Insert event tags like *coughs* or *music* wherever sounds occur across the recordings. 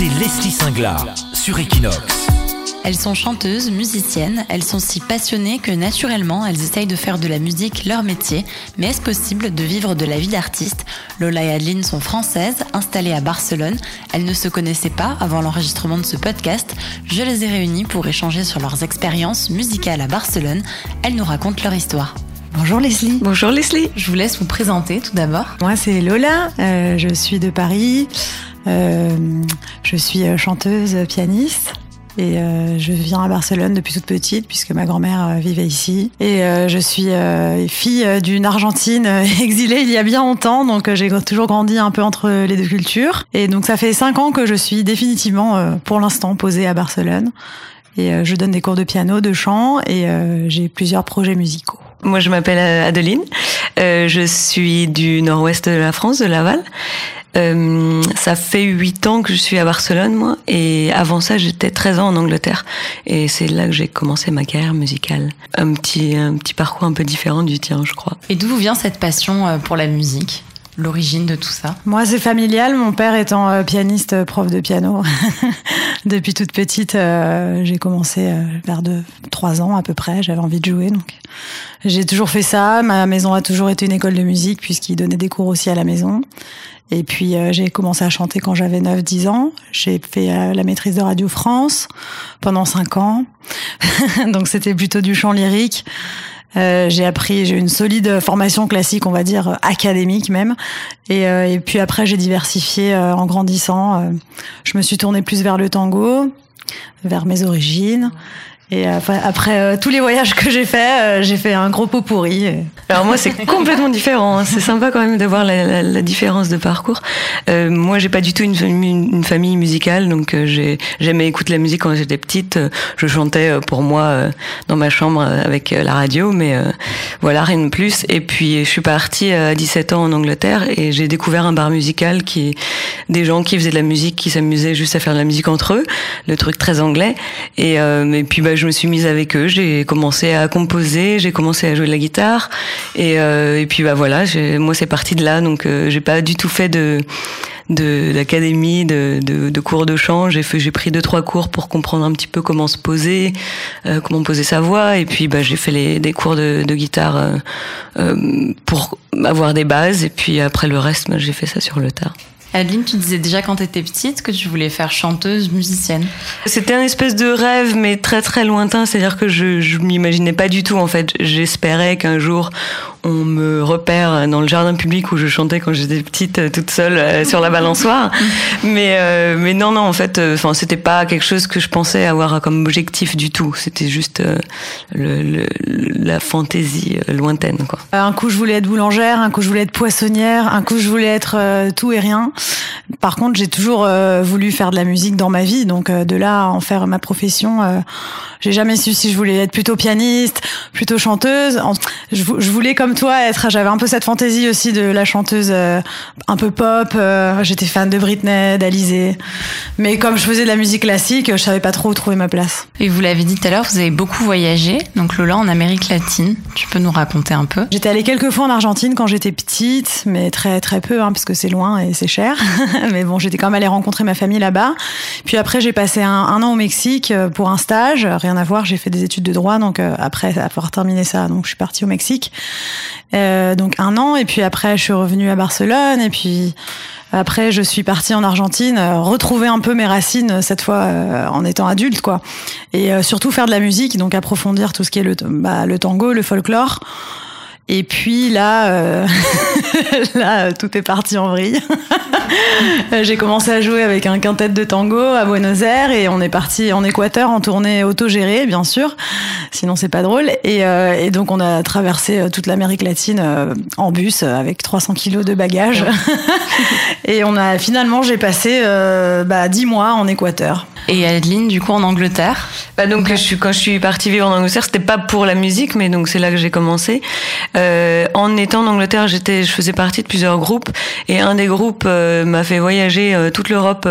c'est Leslie Singlar sur Equinox. Elles sont chanteuses, musiciennes, elles sont si passionnées que naturellement elles essayent de faire de la musique leur métier. Mais est-ce possible de vivre de la vie d'artiste? Lola et Adeline sont françaises, installées à Barcelone. Elles ne se connaissaient pas avant l'enregistrement de ce podcast. Je les ai réunies pour échanger sur leurs expériences musicales à Barcelone. Elles nous racontent leur histoire. Bonjour Leslie. Bonjour Leslie. Je vous laisse vous présenter tout d'abord. Moi c'est Lola, euh, je suis de Paris, je suis euh, chanteuse, pianiste. Et euh, je viens à Barcelone depuis toute petite puisque ma grand-mère euh, vivait ici. Et euh, je suis euh, fille d'une Argentine euh, *laughs* exilée il y a bien longtemps, donc euh, j'ai toujours grandi un peu entre les deux cultures. Et donc ça fait cinq ans que je suis définitivement, euh, pour l'instant, posée à Barcelone. Et euh, je donne des cours de piano, de chant et euh, j'ai plusieurs projets musicaux. Moi, je m'appelle Adeline. Euh, je suis du nord-ouest de la France, de Laval. Euh, ça fait huit ans que je suis à Barcelone, moi. Et avant ça, j'étais 13 ans en Angleterre. Et c'est là que j'ai commencé ma carrière musicale. Un petit, un petit parcours un peu différent du tien, je crois. Et d'où vous vient cette passion euh, pour la musique? L'origine de tout ça? Moi, c'est familial. Mon père étant euh, pianiste, euh, prof de piano. *laughs* Depuis toute petite, euh, j'ai commencé euh, vers de trois ans à peu près. J'avais envie de jouer, donc j'ai toujours fait ça. Ma maison a toujours été une école de musique puisqu'il donnait des cours aussi à la maison. Et puis euh, j'ai commencé à chanter quand j'avais 9-10 ans. J'ai fait euh, la maîtrise de Radio France pendant 5 ans. *laughs* donc c'était plutôt du chant lyrique. Euh, j'ai appris, j'ai une solide formation classique, on va dire académique même. Et, euh, et puis après, j'ai diversifié euh, en grandissant. Je me suis tournée plus vers le tango, vers mes origines. Et après, après euh, tous les voyages que j'ai faits, euh, j'ai fait un gros pot pourri. Alors moi, c'est complètement différent. hein. C'est sympa quand même de voir la, la- la différence de parcours. Euh, moi, j'ai pas du tout une famille, musicale, donc euh, j'ai j'aimais écouter la musique quand j'étais petite. Euh, Je chantais euh, pour moi euh, dans ma chambre euh, avec euh, la radio, mais euh, voilà rien de plus. Et puis je suis partie à 17 ans en Angleterre et j'ai découvert un bar musical qui des gens qui faisaient de la musique, qui s'amusaient juste à faire de la musique entre eux, le truc très anglais. Et, euh, et puis bah, je me suis mise avec eux, j'ai commencé à composer, j'ai commencé à jouer de la guitare. Et, euh, et puis bah voilà, moi c'est parti de là, donc euh, j'ai pas du tout fait de de d'académie, de, de, de cours de chant. J'ai fait, j'ai pris deux trois cours pour comprendre un petit peu comment se poser, euh, comment poser sa voix. Et puis bah j'ai fait les, des cours de, de guitare euh, euh, pour avoir des bases. Et puis après le reste, bah, j'ai fait ça sur le tard. Adeline, tu disais déjà quand tu étais petite que tu voulais faire chanteuse, musicienne. C'était un espèce de rêve, mais très très lointain. C'est-à-dire que je, je m'imaginais pas du tout. En fait, j'espérais qu'un jour on me repère dans le jardin public où je chantais quand j'étais petite, euh, toute seule euh, sur la balançoire. *laughs* mais euh, mais non non, en fait, euh, enfin c'était pas quelque chose que je pensais avoir comme objectif du tout. C'était juste euh, le, le- la fantaisie lointaine, quoi. Un coup, je voulais être boulangère, un coup, je voulais être poissonnière, un coup, je voulais être euh, tout et rien. Par contre, j'ai toujours voulu faire de la musique dans ma vie, donc de là à en faire ma profession, j'ai jamais su si je voulais être plutôt pianiste, plutôt chanteuse. Je, je voulais comme toi être, j'avais un peu cette fantaisie aussi de la chanteuse euh, un peu pop. euh, J'étais fan de Britney, d'Alizée, mais comme je faisais de la musique classique, je savais pas trop où trouver ma place. Et vous l'avez dit tout à l'heure, vous avez beaucoup voyagé. Donc Lola, en Amérique latine, tu peux nous raconter un peu? J'étais allée quelques fois en Argentine quand j'étais petite, mais très très peu, hein, parce que c'est loin et c'est cher. *laughs* mais bon, j'étais quand même allée rencontrer ma famille là-bas. Puis après, j'ai passé un, un an au Mexique euh, pour un stage. Rien à voir, j'ai fait des études de droit, donc euh, après avoir terminé ça, donc je suis partie au Mexique. Euh, donc un an, et puis après, je suis revenue à Barcelone, et puis après, je suis partie en Argentine, euh, retrouver un peu mes racines euh, cette fois euh, en étant adulte, quoi. Et euh, surtout faire de la musique, donc approfondir tout ce qui est le, bah, le tango, le folklore. Et puis là, euh, *laughs* là, tout est parti en vrille. *laughs* J'ai commencé à jouer avec un quintet de tango à Buenos Aires et on est parti en Équateur en tournée autogérée, bien sûr. Sinon, c'est pas drôle. Et, euh, et donc, on a traversé euh, toute l'Amérique latine euh, en bus avec 300 kilos de bagages. *laughs* et on a finalement, j'ai passé euh, bah, 10 mois en Équateur. Et Adeline, du coup, en Angleterre? Bah donc je suis, quand je suis partie vivre en Angleterre, c'était pas pour la musique, mais donc c'est là que j'ai commencé. Euh, en étant en Angleterre, j'étais, je faisais partie de plusieurs groupes et un des groupes euh, m'a fait voyager euh, toute l'Europe.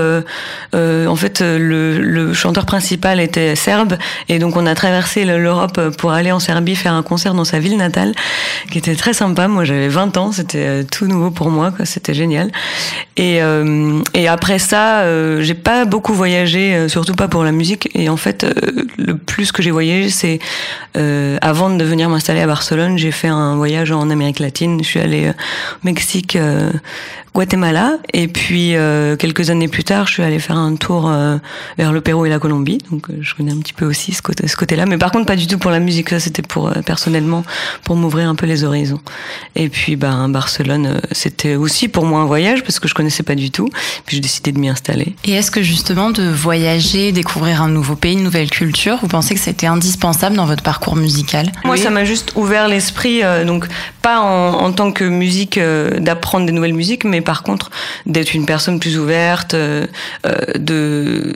en fait, le, chanteur principal était serbe et donc on a traversé l'Europe pour aller en Serbie faire un concert dans sa ville natale, qui était très sympa. Moi, j'avais 20 ans, c'était tout nouveau pour moi, c'était génial. Et, et après ça, j'ai pas beaucoup voyagé, surtout pas pour la musique. Et en fait, le plus que j'ai voyagé, c'est avant de venir m'installer à Barcelone, j'ai fait un voyage en Amérique latine. Je suis allée au Mexique, euh, Guatemala, et puis euh, quelques années plus tard, je suis allée faire un tour euh, vers le Pérou et la Colombie. Donc je connais un petit peu aussi ce côté, ce côté-là, mais par contre pas du tout pour la musique. Ça, c'était pour personnellement pour m'ouvrir un peu les horizons. Et puis, ben Barcelone, c'était aussi pour moi un voyage parce que je connaissais pas du tout. Puis j'ai décidé de m'y installer. Et est-ce que justement de voyager, découvrir un nouveau pays, une nouvelle culture, vous pensez que c'était indispensable dans votre parcours musical? Moi, ça m'a juste ouvert l'esprit, euh, donc pas en, en, tant que musique euh, d'apprendre des nouvelles musiques, mais par contre d'être une personne plus ouverte, euh, de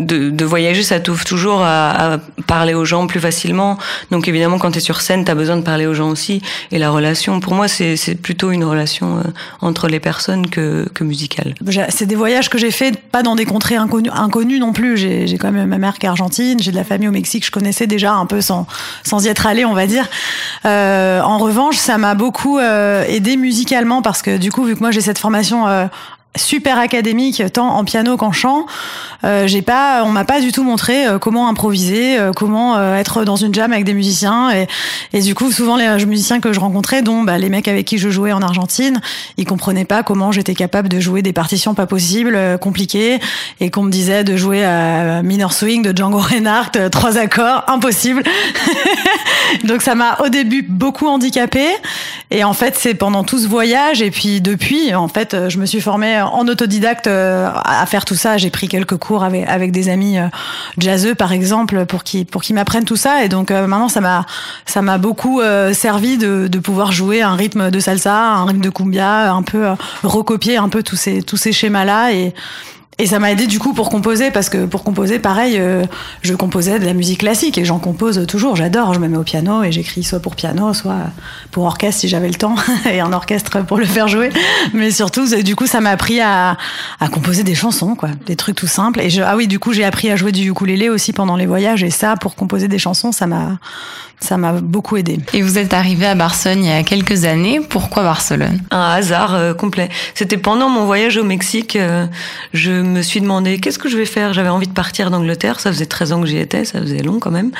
de, de, voyager, ça t'ouvre toujours à, à, parler aux gens plus facilement. Donc évidemment, quand tu es sur scène, tu as besoin de parler aux gens aussi. Et la relation, pour moi, c'est plutôt une relation euh, entre les personnes que, que musicale. C'est des voyages que j'ai fait pas dans des contrées inconnues, inconnues non plus. J'ai quand même ma mère qui est argentine, j'ai de la famille au Mexique, je connaissais déjà un peu sans, sans y être allée, on va dire. Euh, en revanche, ça m'a beaucoup euh, aidé musicalement parce que du coup, vu que moi j'ai cette formation euh, super académique tant en piano qu'en chant. Euh, j'ai pas, on m'a pas du tout montré euh, comment improviser, euh, comment euh, être dans une jam avec des musiciens. Et, et du coup, souvent les musiciens que je rencontrais, dont bah, les mecs avec qui je jouais en Argentine, ils comprenaient pas comment j'étais capable de jouer des partitions pas possibles, compliquées, et qu'on me disait de jouer à Minor Swing de Django Reinhardt, trois accords, impossible. *laughs* Donc ça m'a au début beaucoup handicapé. Et en fait, c'est pendant tout ce voyage et puis depuis, en fait, je me suis formée en autodidacte euh, à faire tout ça. J'ai pris quelques cours avec, avec des amis euh, jazzeux, par exemple, pour qu'ils pour qu'ils m'apprennent tout ça. Et donc euh, maintenant, ça m'a ça m'a beaucoup servi de, de pouvoir jouer un rythme de salsa, un rythme de cumbia, un peu recopier un peu tous ces tous ces schémas là et et ça m'a aidé du coup pour composer parce que pour composer pareil euh, je composais de la musique classique et j'en compose toujours j'adore je me mets au piano et j'écris soit pour piano soit pour orchestre si j'avais le temps *laughs* et un orchestre pour le faire jouer mais surtout du coup ça m'a appris à, à composer des chansons quoi des trucs tout simples et je, ah oui du coup j'ai appris à jouer du ukulélé aussi pendant les voyages et ça pour composer des chansons ça m'a ça m'a beaucoup aidé. Et vous êtes arrivé à Barcelone il y a quelques années. Pourquoi Barcelone? Un hasard euh, complet. C'était pendant mon voyage au Mexique. Euh, je me suis demandé qu'est-ce que je vais faire? J'avais envie de partir d'Angleterre. Ça faisait 13 ans que j'y étais. Ça faisait long quand même.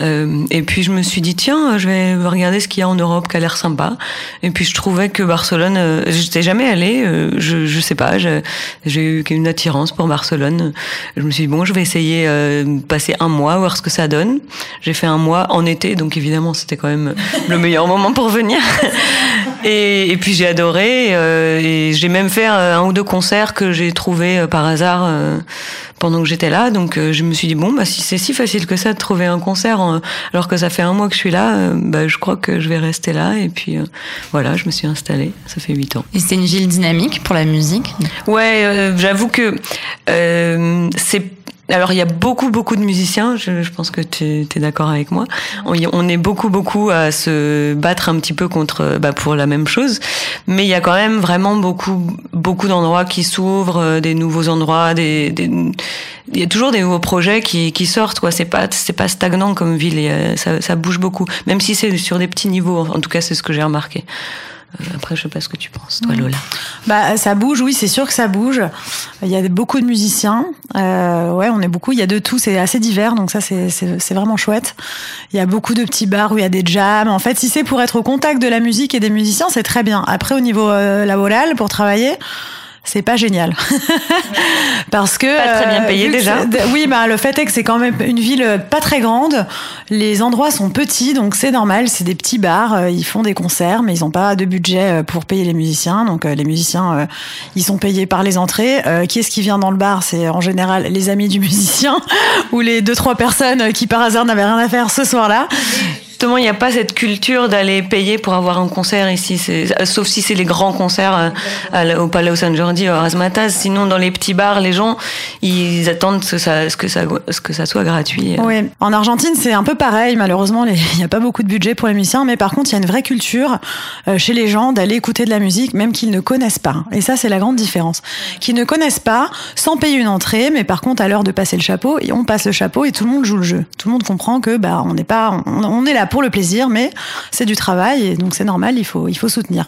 Euh, et puis je me suis dit tiens, je vais regarder ce qu'il y a en Europe qui a l'air sympa. Et puis je trouvais que Barcelone, euh, j'étais jamais allée. je je sais pas. J'ai eu une attirance pour Barcelone. Je me suis dit bon, je vais essayer de passer un mois voir ce que ça donne. J'ai fait un mois en été donc évidemment c'était quand même le meilleur moment pour venir. *laughs* Et, puis j'ai adoré, euh, et j'ai même fait un ou deux concerts que j'ai trouvé euh, par hasard euh, pendant que j'étais là. Donc je me suis dit bon bah si c'est si facile que ça de trouver un concert alors que ça fait un mois que je suis là, bah je crois que je vais rester là. Et puis voilà, je me suis installée. Ça fait huit ans. Et c'était une ville dynamique pour la musique? Ouais, j'avoue que c'est alors il y a beaucoup beaucoup de musiciens, je, pense que tu es d'accord avec moi. On, est beaucoup beaucoup à se battre un petit peu contre bah, pour la même chose, mais il y a quand même vraiment beaucoup beaucoup d'endroits qui s'ouvrent, euh, des nouveaux endroits, des, des, il y a toujours des nouveaux projets qui, sortent quoi. C'est pas c'est pas stagnant comme ville, ça bouge beaucoup, même si c'est sur des petits niveaux. En tout cas c'est ce que j'ai remarqué. Euh, après, je sais pas ce que tu penses, toi, Lola. Bah, ça bouge, oui, c'est sûr que ça bouge. Il y a beaucoup de musiciens. Euh, ouais, on est beaucoup. Il y a de tout. C'est assez divers, donc ça, c'est vraiment chouette. Il y a beaucoup de petits bars où il y a des jams. En fait, si c'est pour être au contact de la musique et des musiciens, c'est très bien. Après, au niveau euh, laboral, pour travailler c'est pas génial *laughs* parce que pas très bien payé déjà. Oui, bah le fait est que c'est quand même une ville pas très grande. Les endroits sont petits, donc c'est normal. C'est des petits bars. Euh, ils font des concerts, mais ils ont pas de budget euh, pour payer les musiciens. Donc euh, les musiciens, ils sont payés par les entrées. Qui est-ce qui vient dans le bar? C'est en général les amis du musicien *laughs* ou les deux trois personnes qui par hasard n'avaient rien à faire ce soir-là justement, il n'y a pas cette culture d'aller payer pour avoir un concert ici, sauf si c'est les grands concerts au Palais San Jordi, au Razmataz. Sinon, dans les petits bars, les gens, ils attendent que ça, que ça, que ça soit gratuit. Oui, en Argentine, c'est un peu pareil. Malheureusement, il n'y a pas beaucoup de budget pour les musiciens, mais par contre, il y a une vraie culture chez les gens d'aller écouter de la musique, même qu'ils ne connaissent pas. Et ça, c'est la grande différence. Qu'ils ne connaissent pas, sans payer une entrée, mais par contre, à l'heure de passer le chapeau, on passe le chapeau et tout le monde joue le jeu. Tout le monde comprend que bah on n'est pas, on, est là pour le plaisir, mais c'est du travail et donc c'est normal, il faut il faut soutenir.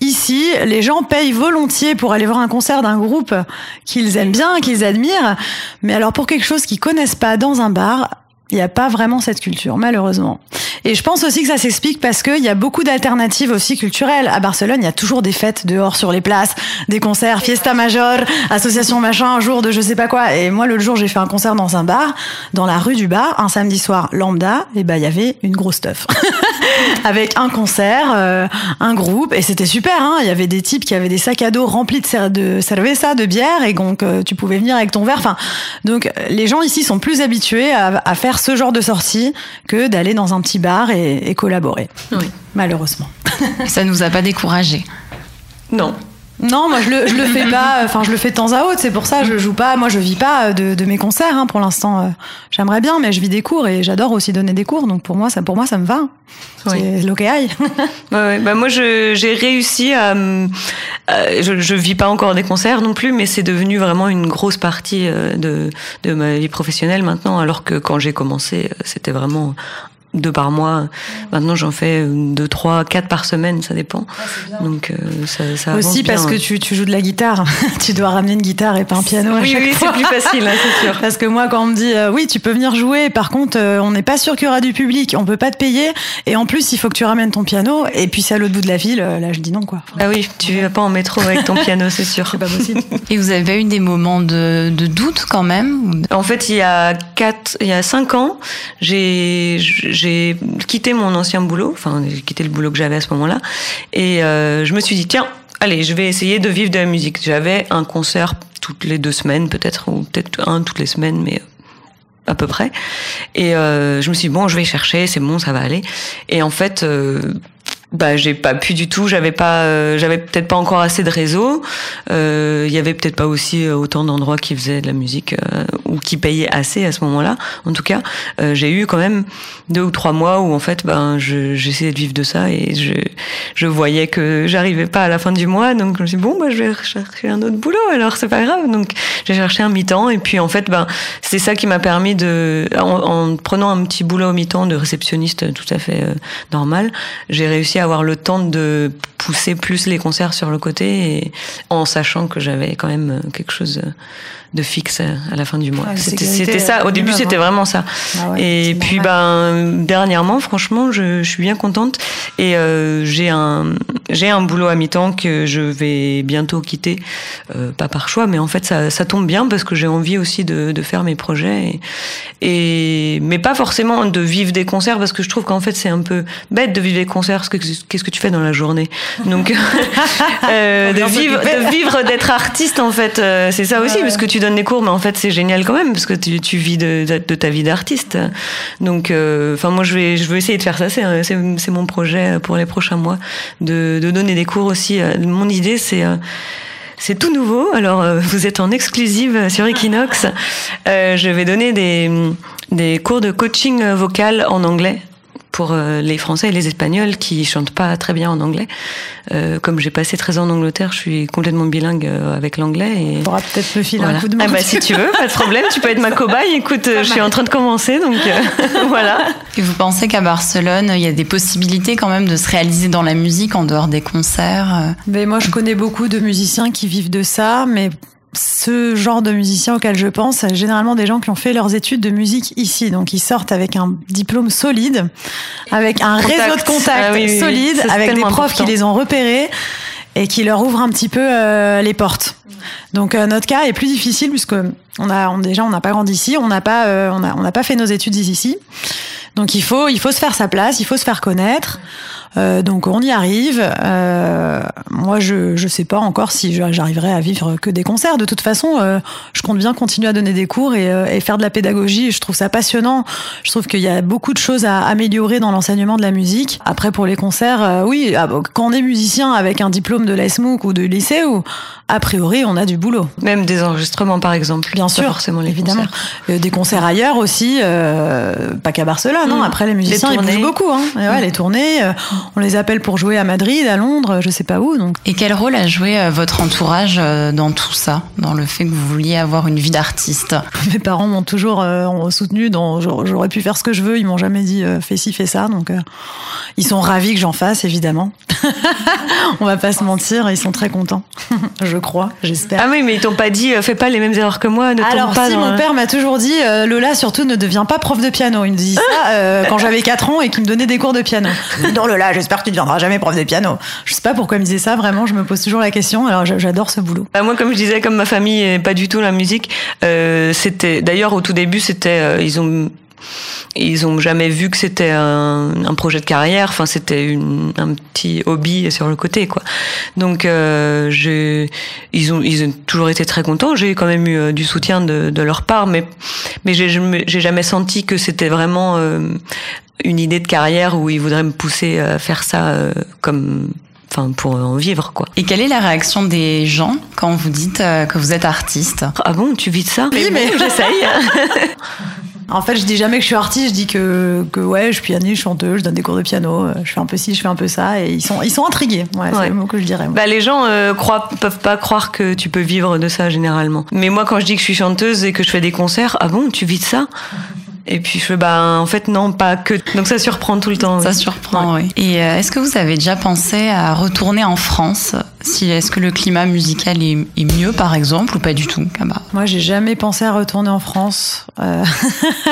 Ici, les gens payent volontiers pour aller voir un concert d'un groupe qu'ils aiment bien, qu'ils admirent, mais alors pour quelque chose qu'ils connaissent pas dans un bar, il n'y a pas vraiment cette culture, malheureusement. Et je pense aussi que ça s'explique parce qu'il y a beaucoup d'alternatives aussi culturelles. À Barcelone, il y a toujours des fêtes dehors sur les places, des concerts, fiesta major, association machin, un jour de je sais pas quoi. Et moi, l'autre jour, j'ai fait un concert dans un bar, dans la rue du bar, un samedi soir lambda, et ben il y avait une grosse stuff. *laughs* Avec un concert, euh, un groupe, et c'était super. Hein il y avait des types qui avaient des sacs à dos remplis de, de cerveza, de bière, et donc euh, tu pouvais venir avec ton verre. Enfin, donc les gens ici sont plus habitués à, à faire ce genre de sortie que d'aller dans un petit bar et, collaborer. Oui. Malheureusement. Ça nous a pas découragés. Non. Non, moi je le, je le fais *coughs* pas. Enfin, je le fais de temps à autre. C'est pour ça je joue pas. Moi, je vis pas de, de mes concerts hein, pour l'instant. Euh, j'aimerais bien, mais je vis des cours et j'adore aussi donner des cours. Donc pour moi, ça, pour moi, ça me va. C'est l'OKI. *laughs* ouais, ouais. Bah, moi, j'ai réussi à. je, je vis pas encore des concerts non plus, mais c'est devenu vraiment une grosse partie euh, de, de ma vie professionnelle maintenant. Alors que quand j'ai commencé, euh, c'était vraiment deux par mois. Maintenant, j'en fais deux, trois, quatre par semaine, ça dépend. Donc, euh, ça, ça Aussi parce que tu, tu, joues de la guitare. *laughs* tu dois ramener une guitare et pas un piano. Oui, oui, c'est plus facile, hein, c'est sûr. *laughs* Parce que moi, quand on me dit, euh, oui, tu peux venir jouer, par contre, euh, on n'est pas sûr qu'il y aura du public, on peut pas te payer, et en plus, il faut que tu ramènes ton piano, et puis c'est à l'autre bout de la ville, là, je dis non, quoi. ah oui, tu vas pas en métro avec ton piano, c'est sûr. C'est pas possible. *laughs* Et vous avez eu des moments de, de doute quand même En fait, il y a quatre, il y a cinq ans, j'ai, j'ai quitté mon ancien boulot, enfin j'ai quitté le boulot que j'avais à ce moment-là, et euh, je me suis dit tiens, allez, je vais essayer de vivre de la musique. J'avais un concert toutes les deux semaines peut-être, ou peut-être un toutes les semaines, mais à peu près. Et euh, je me suis dit bon, je vais chercher, c'est bon, ça va aller. Et en fait, euh, bah j'ai pas pu du tout. J'avais pas euh, j'avais peut-être pas encore assez de réseau euh, il y avait peut-être pas aussi euh, autant d'endroits qui faisaient de la musique ou qui payaient assez à ce moment-là en tout cas. J'ai eu quand même deux ou trois mois où en fait ben j'essayais de vivre de ça et je je voyais que j'arrivais pas à la fin du mois. Donc je me suis dit, bon bah je vais chercher un autre boulot alors c'est pas grave. Donc j'ai cherché un mi-temps et puis en fait ben c'est ça qui m'a permis de en, en, prenant un petit boulot au mi-temps de réceptionniste tout à fait normal j'ai réussi avoir le temps de pousser plus les concerts sur le côté et en sachant que j'avais quand même quelque chose de fixe à la fin du mois. c'était ça. Au début, c'était vraiment ça. Ah et puis, ben, dernièrement, franchement, je, je, suis bien contente. Et euh, j'ai un j'ai un boulot à mi-temps que je vais bientôt quitter, euh, pas par choix, mais en fait, ça, ça tombe bien parce que j'ai envie aussi de, de faire mes projets. Et, et, mais pas forcément de vivre des concerts parce que je trouve qu'en fait, c'est un peu bête de vivre des concerts. Qu'est-ce que tu fais dans la journée? Donc, *laughs* euh, de vivre, de vivre d'être artiste, en fait, euh, c'est ça aussi, parce que tu donnes des cours, mais en fait, c'est génial quand même, parce que tu, vis de, ta vie d'artiste. Donc, euh, enfin, moi, je vais, je vais essayer de faire ça. C'est mon projet pour les prochains mois, de, de donner des cours aussi. Euh, mon idée, c'est c'est tout nouveau. Alors, vous êtes en exclusive sur Equinox. je vais donner des, des cours de coaching vocal en anglais pour euh, les Français et les Espagnols qui chantent pas très bien en anglais. Euh, comme j'ai passé 13 ans en Angleterre, je suis complètement bilingue euh, avec l'anglais. Et... Pourras peut-être me filer un coup de main. Ah bah, si tu veux, pas de problème, tu peux être ma cobaye. Écoute, je suis en train de commencer, donc *laughs* voilà. Et vous pensez qu'à Barcelone, il y a des possibilités quand même de se réaliser dans la musique en dehors des concerts mais Moi, je connais beaucoup de musiciens qui vivent de ça, mais ce genre de musiciens auquel je pense, généralement des gens qui ont fait leurs études de musique ici. Donc, ils sortent avec un diplôme solide, avec un réseau de contacts ah solide, avec des profs qui les ont repérés et qui leur ouvrent un petit peu euh, les portes. Donc, euh, notre cas est plus difficile puisque On a on, déjà on n'a pas grandi ici, on n'a pas euh, on a on n'a pas fait nos études ici. Donc il faut il faut se faire sa place, il faut se faire connaître. Euh, donc on y arrive. Euh, moi, je je sais pas encore si j'arriverai à vivre que des concerts. De toute façon, euh, je compte bien continuer à donner des cours et, euh, et, faire de la pédagogie. Je trouve ça passionnant. Je trouve qu'il y a beaucoup de choses à améliorer dans l'enseignement de la musique. Après, pour les concerts, euh, oui, ah, quand on est musicien avec un diplôme de l'ESMUC ou de lycée, ou a priori, on a du boulot. Même des enregistrements, par exemple. Bien sûr, forcément les évidemment. Concerts. des concerts ailleurs aussi, pas qu'à Barcelone. Mmh. Après, les musiciens, les ils bougent beaucoup. Hein. Et ouais, mmh. Les tournées on les appelle pour jouer à Madrid, à Londres, je sais pas où. Donc. Et quel rôle a joué votre entourage dans tout ça, dans le fait que vous vouliez avoir une vie d'artiste? *laughs* Mes parents m'ont toujours euh, soutenu dans j'aurais pu faire ce que je veux, ils m'ont jamais dit euh, fais ci, fais ça. Donc euh, ils sont ravis que j'en fasse, évidemment. *laughs* on va pas se mentir, ils sont très contents, *laughs* je crois, j'espère. Ah oui, mais ils t'ont pas dit fais pas les mêmes erreurs que moi, ne Alors pas si, dans mon père m'a toujours dit Lola, surtout ne deviens pas prof de piano. Il me dit ça quand j'avais 4 ans et qu'il me donnait des cours de piano. Non Lola, j'espère que tu deviendras jamais prof de piano. Je sais pas pourquoi il me disait ça, vraiment, je me pose toujours la question. Alors j'adore ce boulot. Bah, moi, comme je disais, comme ma famille est pas du tout la musique, euh, c'était d'ailleurs au tout début, c'était euh, ils ont ils ont jamais vu que c'était un, un, projet de carrière. Enfin, c'était un petit hobby sur le côté, quoi. Donc, euh, ils ont, ils ont toujours été très contents. J'ai quand même eu euh, du soutien de, de, leur part, mais, mais j'ai, jamais senti que c'était vraiment euh, une idée de carrière où ils voudraient me pousser à faire ça euh, comme enfin pour en vivre quoi. Et quelle est la réaction des gens quand vous dites euh, que vous êtes artiste? Ah bon, tu vis de ça? Oui, mais, mais *laughs* j'essaye. *laughs* En fait, je dis jamais que je suis artiste, je dis que, que ouais, je suis pianiste, chanteuse, je donne des cours de piano, euh, je fais un peu ci, je fais un peu ça, et ils sont, ils sont intrigués. Ouais, c'est le mot que je dirais. Bah, les gens euh, croient, peuvent pas croire que tu peux vivre de ça généralement. Mais moi, quand je dis que je suis chanteuse et que je fais des concerts, ah bon, tu vis de ça? Et puis je fais, bah, en fait, non, pas que. Donc ça surprend tout le temps. Ça oui. surprend, ouais. oui. Et euh, est-ce que vous avez déjà pensé à retourner en France? Si, Est-ce que le climat musical est, est, mieux, par exemple, ou pas du tout bah. Moi, j'ai jamais pensé à retourner en France. Euh...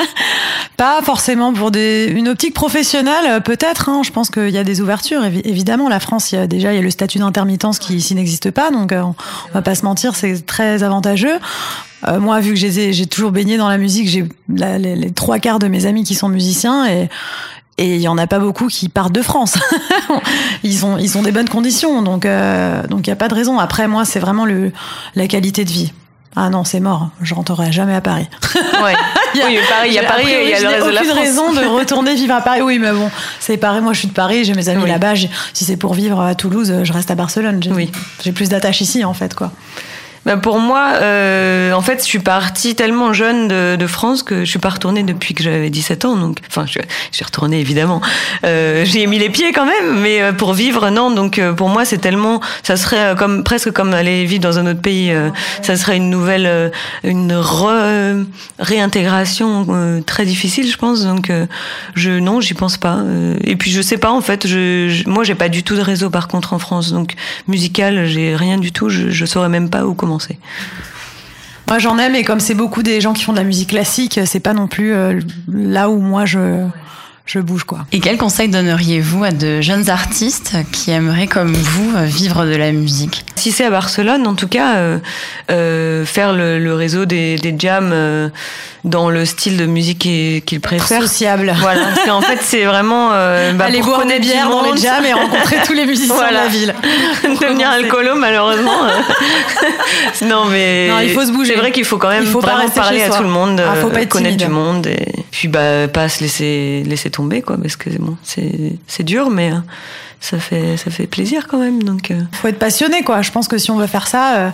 *laughs* pas forcément pour des, une optique professionnelle, peut-être. Hein. Je pense qu'il y a des ouvertures. Évidemment, la France, il y a déjà il y a le statut d'intermittence qui ici n'existe pas. Donc, euh, on va pas se mentir, c'est très avantageux. Euh, moi, vu que j'ai toujours baigné dans la musique, j'ai les, les, trois quarts de mes amis qui sont musiciens et et il y en a pas beaucoup qui partent de France. *laughs* ils ont ils ont des bonnes conditions, donc euh, donc il y a pas de raison. Après, moi, c'est vraiment le la qualité de vie. Ah non, c'est mort. Je rentrerai jamais à Paris. Ouais. il *laughs* y a, oui, Paris, il y a Paris, il y a le reste de la France. aucune raison de *laughs* retourner vivre à Paris. Oui, mais bon, c'est pareil. Moi, je suis de Paris, j'ai mes amis oui. là-bas. Si c'est pour vivre à Toulouse, je reste à Barcelone. J'ai oui. plus d'attache ici, en fait, quoi. Ben pour moi, euh, en fait, je suis partie tellement jeune de, de, France que je suis pas retournée depuis que j'avais 17 ans. Donc, enfin, je, suis retournée évidemment. Euh, J'ai mis les pieds quand même, mais euh, pour vivre, non. Donc, euh, pour moi, c'est tellement, ça serait comme presque comme aller vivre dans un autre pays. Euh, ça serait une nouvelle, une re, réintégration très difficile, je pense. Donc, je non, j'y pense pas. et puis, je sais pas en fait. Je, je moi, j'ai pas du tout de réseau par contre en France. Donc, musical, j'ai rien du tout. Je, je saurais même pas où commencer. Moi j'en aime et comme c'est beaucoup des gens qui font de la musique classique, c'est pas non plus euh, là où moi je je bouge quoi. Et quel conseil donneriez-vous à de jeunes artistes qui aimeraient comme vous vivre de la musique? Si c'est à Barcelone, en tout cas, euh, euh, faire le, le, réseau des, des jams euh, dans le style de musique qu'ils préfèrent. Sociable. Voilà. en fait, c'est vraiment euh, *laughs* bah, aller boire des bières dans les jams et rencontrer tous les musiciens voilà. de la ville. *laughs* Devenir alcoolo, malheureusement. *laughs* non, mais non, il faut se bouger. C'est vrai qu'il faut quand même il faut vraiment parler à tout le monde, ah, faut pas connaître timide. du monde et puis bah pas se laisser laisser tomber quoi parce que bon c'est dur mais euh, ça fait ça fait plaisir quand même donc euh... faut être passionné quoi je pense que si on veut faire ça euh,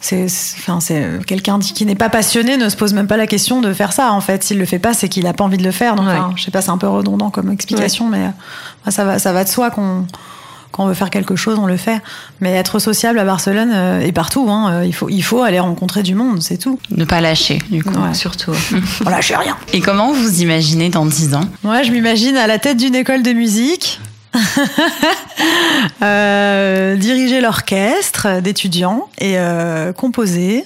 c'est enfin c'est quelqu'un qui n'est pas passionné ne se pose même pas la question de faire ça en fait s'il le fait pas c'est qu'il a pas envie de le faire donc ouais. enfin, je sais pas c'est un peu redondant comme explication ouais. mais ça va ça va de soi qu'on quand on veut faire quelque chose, on le fait. Mais être sociable à Barcelone euh, et partout, hein, il, faut, il faut aller rencontrer du monde, c'est tout. Ne pas lâcher, du coup. Ouais. Surtout. *laughs* on lâche rien. Et comment vous imaginez dans 10 ans? Moi, je m'imagine à la tête d'une école de musique. *laughs* euh, diriger l'orchestre d'étudiants et euh, composer.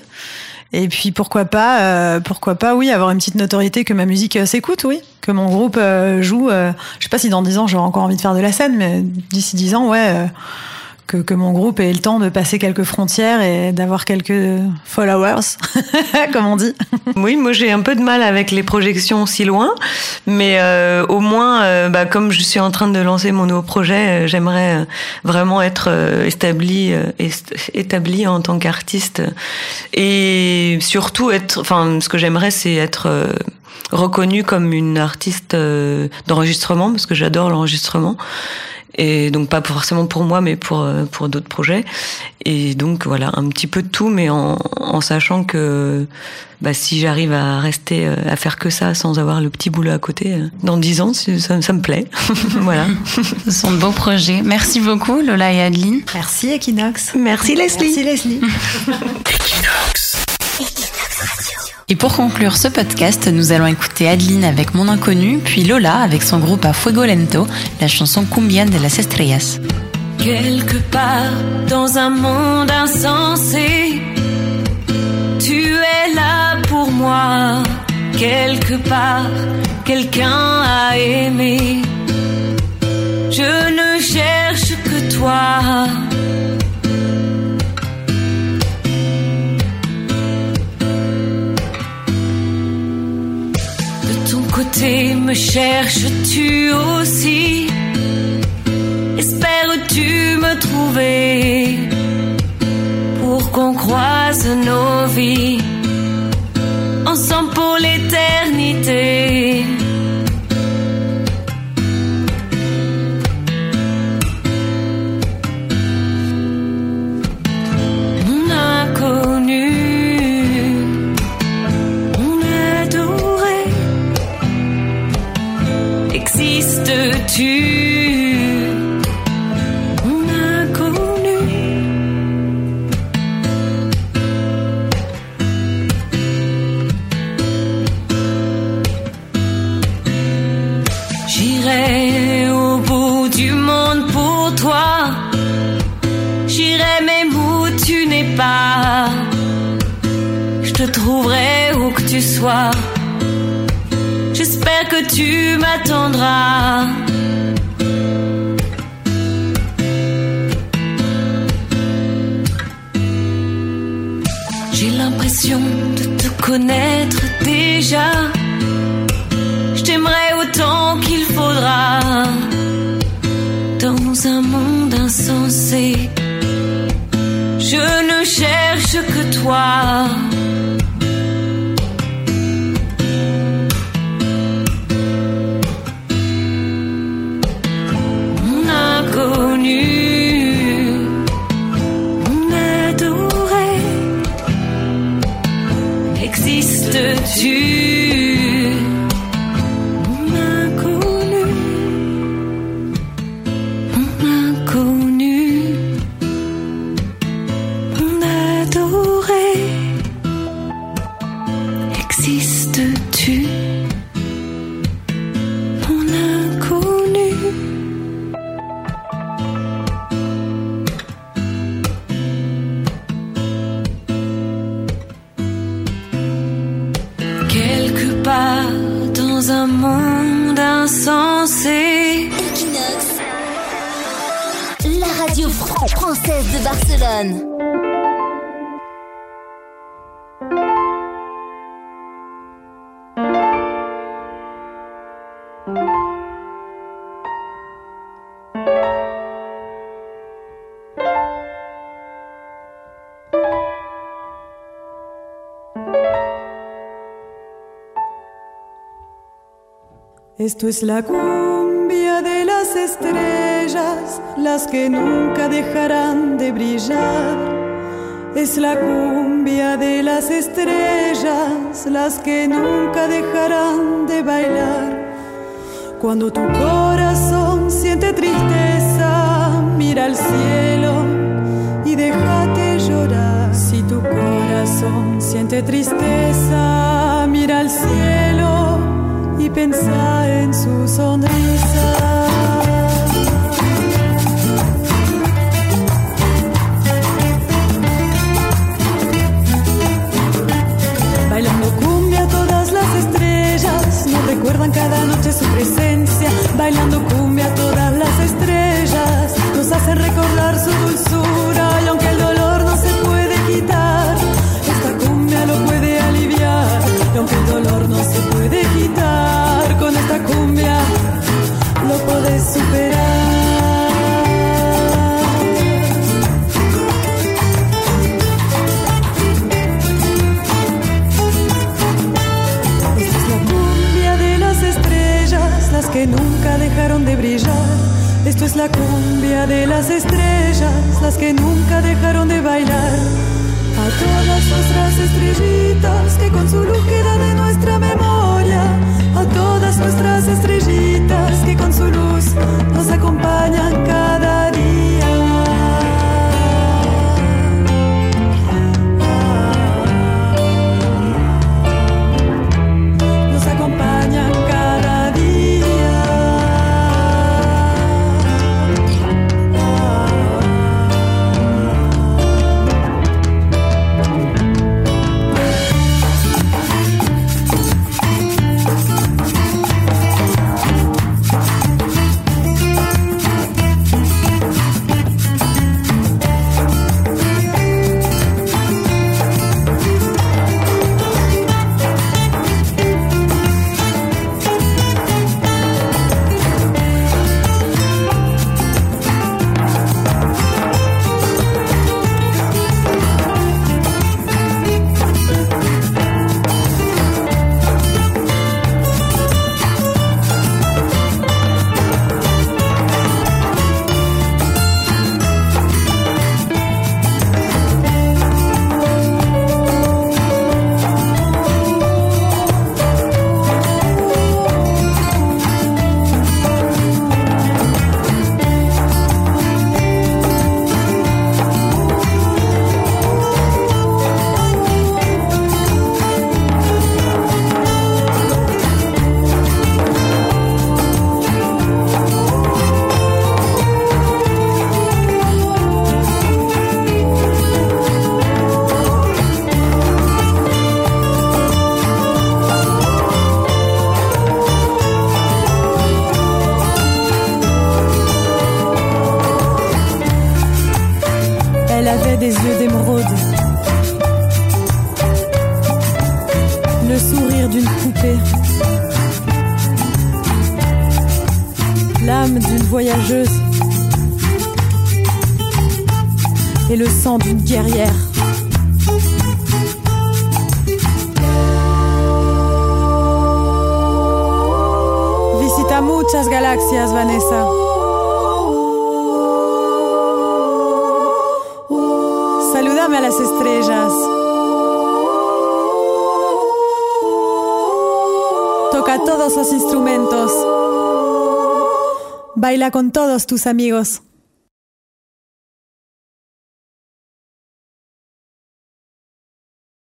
Et puis pourquoi pas, euh, pourquoi pas, oui, avoir une petite notoriété que ma musique euh, s'écoute, oui, que mon groupe euh, joue. je sais pas si dans 10 ans j'aurai encore envie de faire de la scène, mais d'ici 10 ans, ouais, que, que mon groupe ait le temps de passer quelques frontières et d'avoir quelques followers, *laughs* comme on dit. Oui, moi j'ai un peu de mal avec les projections si loin, mais euh, au moins, euh, bah, comme je suis en train de lancer mon nouveau projet, euh, j'aimerais euh, vraiment être établi, établi en tant qu'artiste et surtout être, enfin, ce que j'aimerais, c'est être reconnue comme une artiste d'enregistrement parce que j'adore l'enregistrement et donc pas forcément pour moi mais pour euh, pour d'autres projets. Et donc voilà un petit peu de tout mais en, en sachant que bah, si j'arrive à rester euh, à faire que ça sans avoir le petit boulot à côté euh, dans dix ans ça, ça me plaît. *laughs* Voilà. Ce sont de beaux projets. Merci beaucoup Lola et Adeline. Merci Equinox. Merci Leslie. Merci Leslie. *laughs* Equinox et pour conclure ce podcast, nous allons écouter Adeline avec Mon Inconnu, puis Lola avec son groupe à Fuego Lento, la chanson Cumbia de las Estrellas. Quelque part dans un monde insensé, tu es là pour moi. Quelque part, quelqu'un a aimé. Je ne cherche que toi. Côté me cherches-tu aussi? Espères-tu me trouver pour qu'on croise nos vies? Ensemble J'espère que tu m'attendras. J'ai l'impression de te connaître déjà. Je t'aimerais autant qu'il faudra. Dans un monde insensé, je ne cherche que toi. Esto es la cumbia de las estrellas, las que nunca dejarán de brillar. Es la cumbia de las estrellas, las que nunca dejarán de bailar. Cuando tu corazón siente tristeza, mira al cielo siente tristeza, mira al cielo y pensar en su sonrisa. Bailando cumbia todas las estrellas, nos recuerdan cada noche su presencia. Bailando cumbia todas las estrellas, nos hacen recordar su dulzura y aunque es la cumbia de las estrellas, las que nunca dejaron de bailar. A todas nuestras estrellitas que con su luz quedan en nuestra memoria. A todas nuestras estrellitas que con su luz nos acompañan cada día. Des yeux d'émeraude, le sourire d'une poupée, l'âme d'une voyageuse et le sang d'une guerrière. Visita muchas galaxias, Vanessa. A las estrellas. Toca todos los instrumentos. Baila con todos tus amigos.